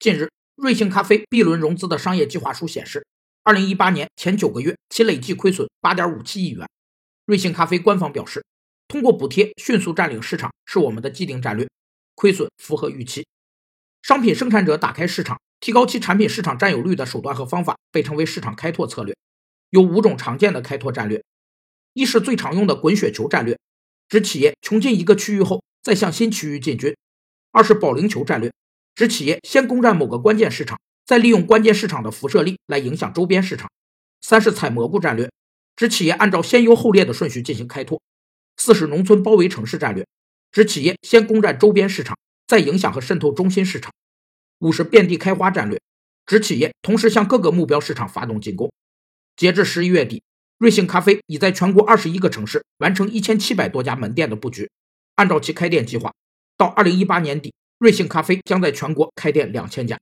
近日，瑞幸咖啡 B 轮融资的商业计划书显示，二零一八年前九个月其累计亏损八点五七亿元。瑞幸咖啡官方表示，通过补贴迅速占领市场是我们的既定战略，亏损符合预期。商品生产者打开市场、提高其产品市场占有率的手段和方法被称为市场开拓策略，有五种常见的开拓战略：一是最常用的滚雪球战略，指企业穷尽一个区域后再向新区域进军；二是保龄球战略。指企业先攻占某个关键市场，再利用关键市场的辐射力来影响周边市场。三是采蘑菇战略，指企业按照先优后劣的顺序进行开拓。四是农村包围城市战略，指企业先攻占周边市场，再影响和渗透中心市场。五是遍地开花战略，指企业同时向各个目标市场发动进攻。截至十一月底，瑞幸咖啡已在全国二十一个城市完成一千七百多家门店的布局。按照其开店计划，到二零一八年底。瑞幸咖啡将在全国开店两千家。